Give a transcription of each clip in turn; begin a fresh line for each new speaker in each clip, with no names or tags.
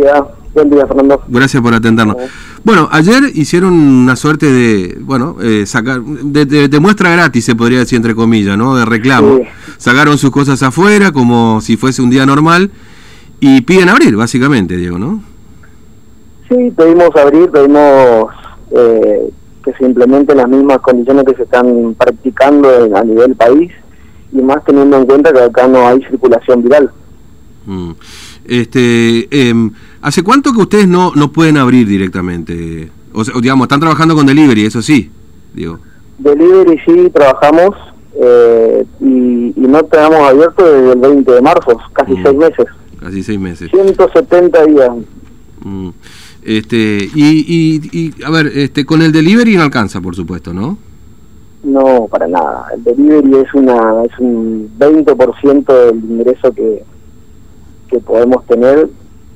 día. Buen día, Fernando.
Gracias por atendernos. Bueno, ayer hicieron una suerte de, bueno, eh, sacar, de, muestra gratis, se podría decir entre comillas, ¿no? De reclamo. Sacaron sus cosas afuera como si fuese un día normal y piden abrir, básicamente, Diego, ¿no?
Sí, pedimos abrir, pedimos eh, que se implementen las mismas condiciones que se están practicando a nivel país y más teniendo en cuenta que acá no hay circulación viral.
Mm. Este, eh, ¿Hace cuánto que ustedes no, no pueden abrir directamente? O sea, digamos, están trabajando con delivery, eso sí, digo.
Delivery sí, trabajamos eh, y, no tenemos abierto desde el 20 de marzo, casi mm. seis meses.
Casi seis meses.
170 días.
Mm. Este, y, y, a ver, este, con el delivery no alcanza, por supuesto, ¿no?
No, para nada. El delivery es una es un 20% del ingreso que, que podemos tener,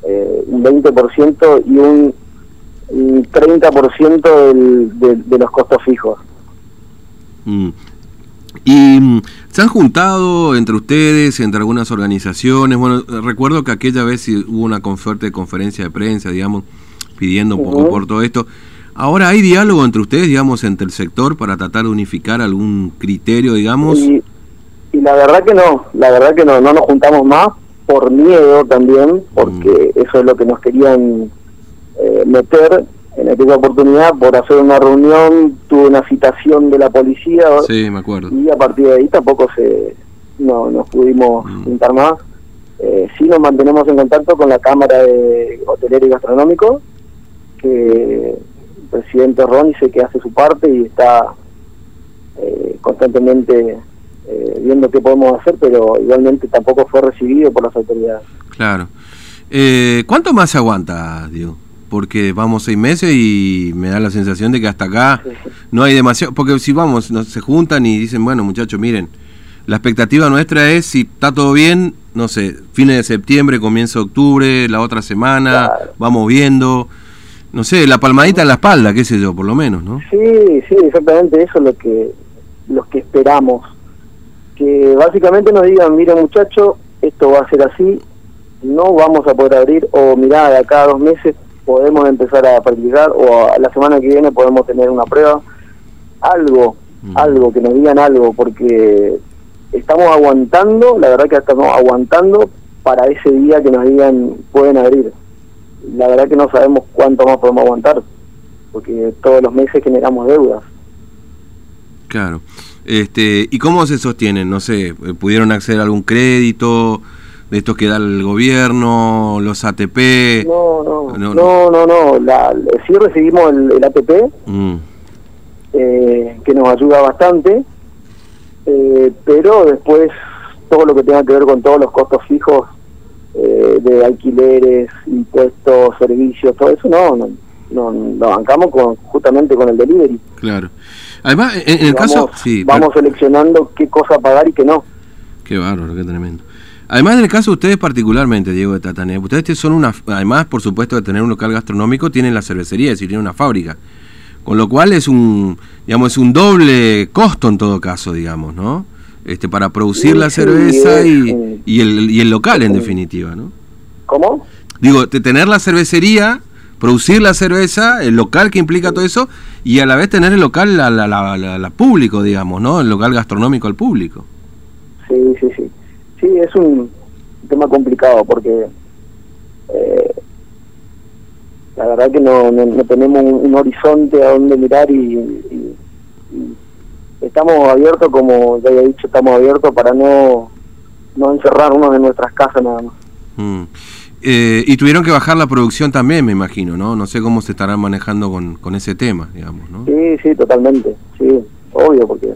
eh, un 20% y un, 30% del, de, de, los costos fijos.
Mm. ¿Y mm, se han juntado entre ustedes, entre algunas organizaciones? Bueno, recuerdo que aquella vez hubo una fuerte conferencia de prensa, digamos, pidiendo un poco por todo esto. Ahora hay diálogo entre ustedes, digamos, entre el sector para tratar de unificar algún criterio, digamos.
Y, y la verdad que no, la verdad que no, no nos juntamos más por miedo también, porque mm. eso es lo que nos querían eh, meter en aquella oportunidad por hacer una reunión, tuve una citación de la policía
sí, me acuerdo.
y a partir de ahí tampoco se no nos pudimos mm. juntar más. Eh, sí nos mantenemos en contacto con la Cámara de Hotelero y Gastronómico, que el presidente Ron dice que hace su parte y está eh, constantemente eh, viendo qué podemos hacer, pero igualmente tampoco fue recibido por las autoridades.
Claro. Eh, ¿Cuánto más se aguanta, Diego? Porque vamos seis meses y me da la sensación de que hasta acá no hay demasiado. Porque si vamos, nos, se juntan y dicen, bueno, muchachos, miren, la expectativa nuestra es, si está todo bien, no sé, fines de septiembre, comienzo de octubre, la otra semana, vamos viendo. No sé, la palmadita en la espalda, qué sé yo, por lo menos, ¿no?
Sí, sí, exactamente, eso es lo que, lo que esperamos que básicamente nos digan, mira muchacho, esto va a ser así, no vamos a poder abrir, o mira, de acá a dos meses podemos empezar a practicar, o a la semana que viene podemos tener una prueba, algo, mm. algo, que nos digan algo, porque estamos aguantando, la verdad que estamos aguantando para ese día que nos digan pueden abrir. La verdad que no sabemos cuánto más podemos aguantar, porque todos los meses generamos deudas.
Claro. Este, ¿Y cómo se sostienen? No sé, ¿pudieron acceder a algún crédito de estos que da el gobierno, los ATP?
No, no, no, no, no, no. La, sí recibimos el, ATP, mm. eh, que nos ayuda bastante, eh, pero después todo lo que tenga que ver con todos los costos fijos eh, de alquileres, impuestos, servicios, todo eso no, no, no, lo bancamos con, justamente con el delivery.
Claro. Además, en, el caso...
Sí, vamos seleccionando qué cosa pagar y qué no.
Qué bárbaro, qué tremendo. Además, en el caso de ustedes particularmente, Diego de Tatanea, ustedes son una, además, por supuesto, de tener un local gastronómico, tienen la cervecería, es decir, tienen una fábrica. Con lo cual es un, digamos, es un doble costo en todo caso, digamos, ¿no? Este, para producir la cerveza y, y, el, y el local, en definitiva, ¿no?
¿Cómo?
Digo, de tener la cervecería producir la cerveza, el local que implica todo eso, y a la vez tener el local la, la, la, público, digamos, ¿no? El local gastronómico al público.
Sí, sí, sí. Sí, es un tema complicado porque eh, la verdad que no, no, tenemos un, horizonte a donde mirar y, estamos abiertos, como ya había dicho, estamos abiertos para no, no encerrarnos en nuestras casas nada más.
Mm. Eh, y tuvieron que bajar la producción también, me imagino, ¿no? No sé cómo se estarán manejando con, con ese tema, digamos, ¿no?
Sí, sí, totalmente, sí, obvio, porque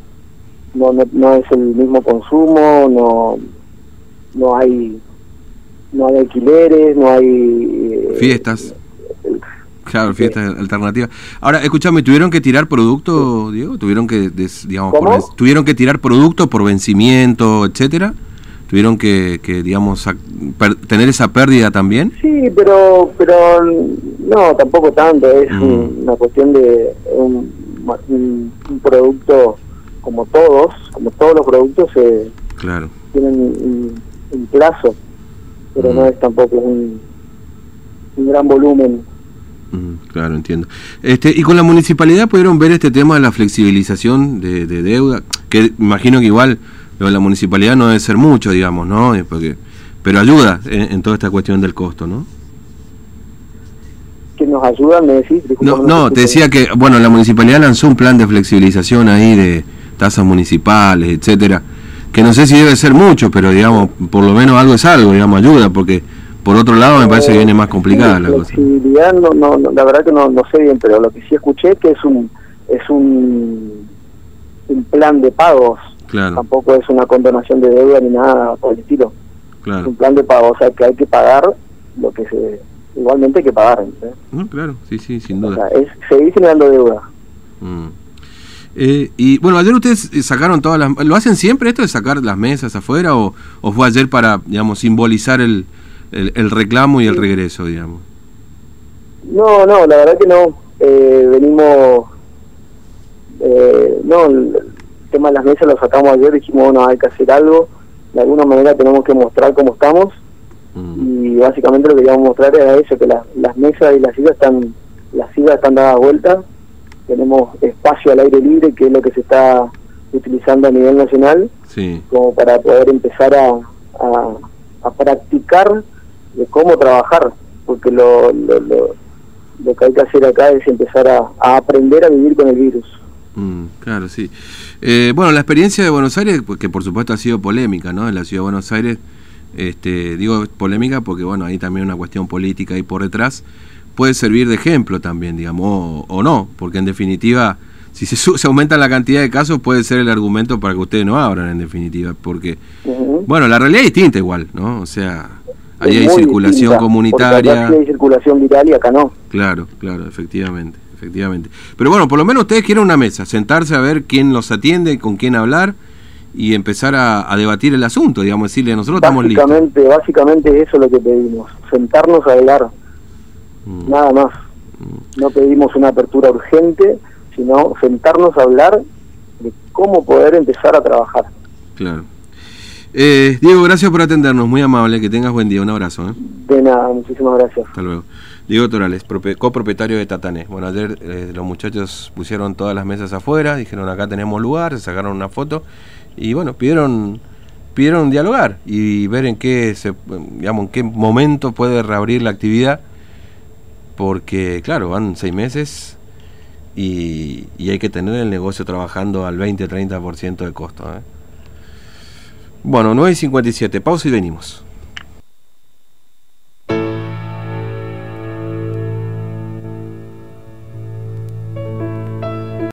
no, no, es el mismo consumo, no, no hay no hay alquileres, no hay...
Eh, Fiestas. Claro, fiestas alternativas. Ahora, escúchame, ¿tuvieron que tirar producto, Diego? ¿Tuvieron que, digamos, ¿tuvieron que tirar producto por vencimiento, etcétera? Tuvieron que, que digamos, tener esa pérdida también?
Sí, pero pero no, tampoco tanto, es mm. una cuestión de un, un, producto como todos, como todos los productos eh,
claro.
tienen un, plazo, pero no mm. es tampoco un un gran volumen.
Mm, claro, entiendo. Este, ¿Y con la municipalidad pudieron ver este tema de la flexibilización de, deuda? Que imagino que igual lo de la municipalidad no debe ser mucho, digamos, ¿no? Porque, pero ayuda en, toda esta cuestión del costo, ¿no?
que nos ayuda, me decís?
no, no, te decía que, bueno, la municipalidad lanzó un plan de flexibilización ahí de tasas municipales, etcétera, que no sé si debe ser mucho, pero digamos, por lo menos algo es algo, digamos, ayuda, porque por otro lado, me parece que viene más complicada la cosa.
No, no, la verdad que no, no sé bien, pero lo que sí escuché que es un es un, un plan de pagos.
Claro.
Tampoco es una condonación de deuda ni nada por el estilo.
Claro.
Es un plan de pagos, o sea que hay que pagar lo que se igualmente hay que pagar.
No, claro, sí, sí, sin duda. O
sea, es seguir generando deuda.
Mm. Eh, y bueno, ayer ustedes sacaron todas las... ¿Lo hacen siempre esto de sacar las mesas afuera o, o fue ayer para, digamos, simbolizar el, el, reclamo y el regreso, digamos.
No, no, la verdad que no. Eh, venimos, eh, no, tema de las mesas lo sacamos ayer, dijimos, bueno, hay que hacer algo, de alguna manera tenemos que mostrar cómo estamos mm. y básicamente lo que queríamos mostrar era eso, que las mesas y las sillas están, las sillas están dadas vueltas, tenemos espacio al aire libre, que es lo que se está utilizando a nivel nacional, como para poder empezar a, a, a practicar de cómo trabajar, porque lo, lo, lo, que hay que hacer acá es empezar a, aprender a vivir con el virus.
Mm, claro, sí. Eh, bueno, la experiencia de Buenos Aires, pues, que por supuesto ha sido polémica, ¿no? En la ciudad de Buenos Aires, este, digo polémica porque, bueno, hay también una cuestión política ahí por detrás, puede servir de ejemplo también, digamos, o, no, porque en definitiva, si se, se, aumenta la cantidad de casos, puede ser el argumento para que ustedes no abran, en definitiva, porque, bueno, la realidad es distinta igual, ¿no? O sea, Ahí hay circulación comunitaria.
hay circulación viral y acá no.
Claro, claro, efectivamente, efectivamente. Pero bueno, por lo menos ustedes quieren una mesa, sentarse a ver quién los atiende, con quién hablar y empezar a, debatir el asunto, digamos, decirle, nosotros estamos listos.
Básicamente eso es lo que pedimos, sentarnos a hablar, mm. nada más. Mm. No pedimos una apertura urgente, sino sentarnos a hablar de cómo poder empezar a trabajar.
Claro. Eh, Diego, gracias por atendernos, muy amable, que tengas buen día, un abrazo. ¿eh?
De nada, muchísimas gracias.
Hasta luego. Diego Torales, copropietario de Tatané. Bueno, ayer eh, los muchachos pusieron todas las mesas afuera, dijeron acá tenemos lugar, se sacaron una foto y bueno, pidieron pidieron dialogar y ver en qué se, digamos, en qué momento puede reabrir la actividad, porque claro, van seis meses y, y hay que tener el negocio trabajando al 20-30% de costo. ¿eh? Bueno, 9 y 57, pausa y venimos.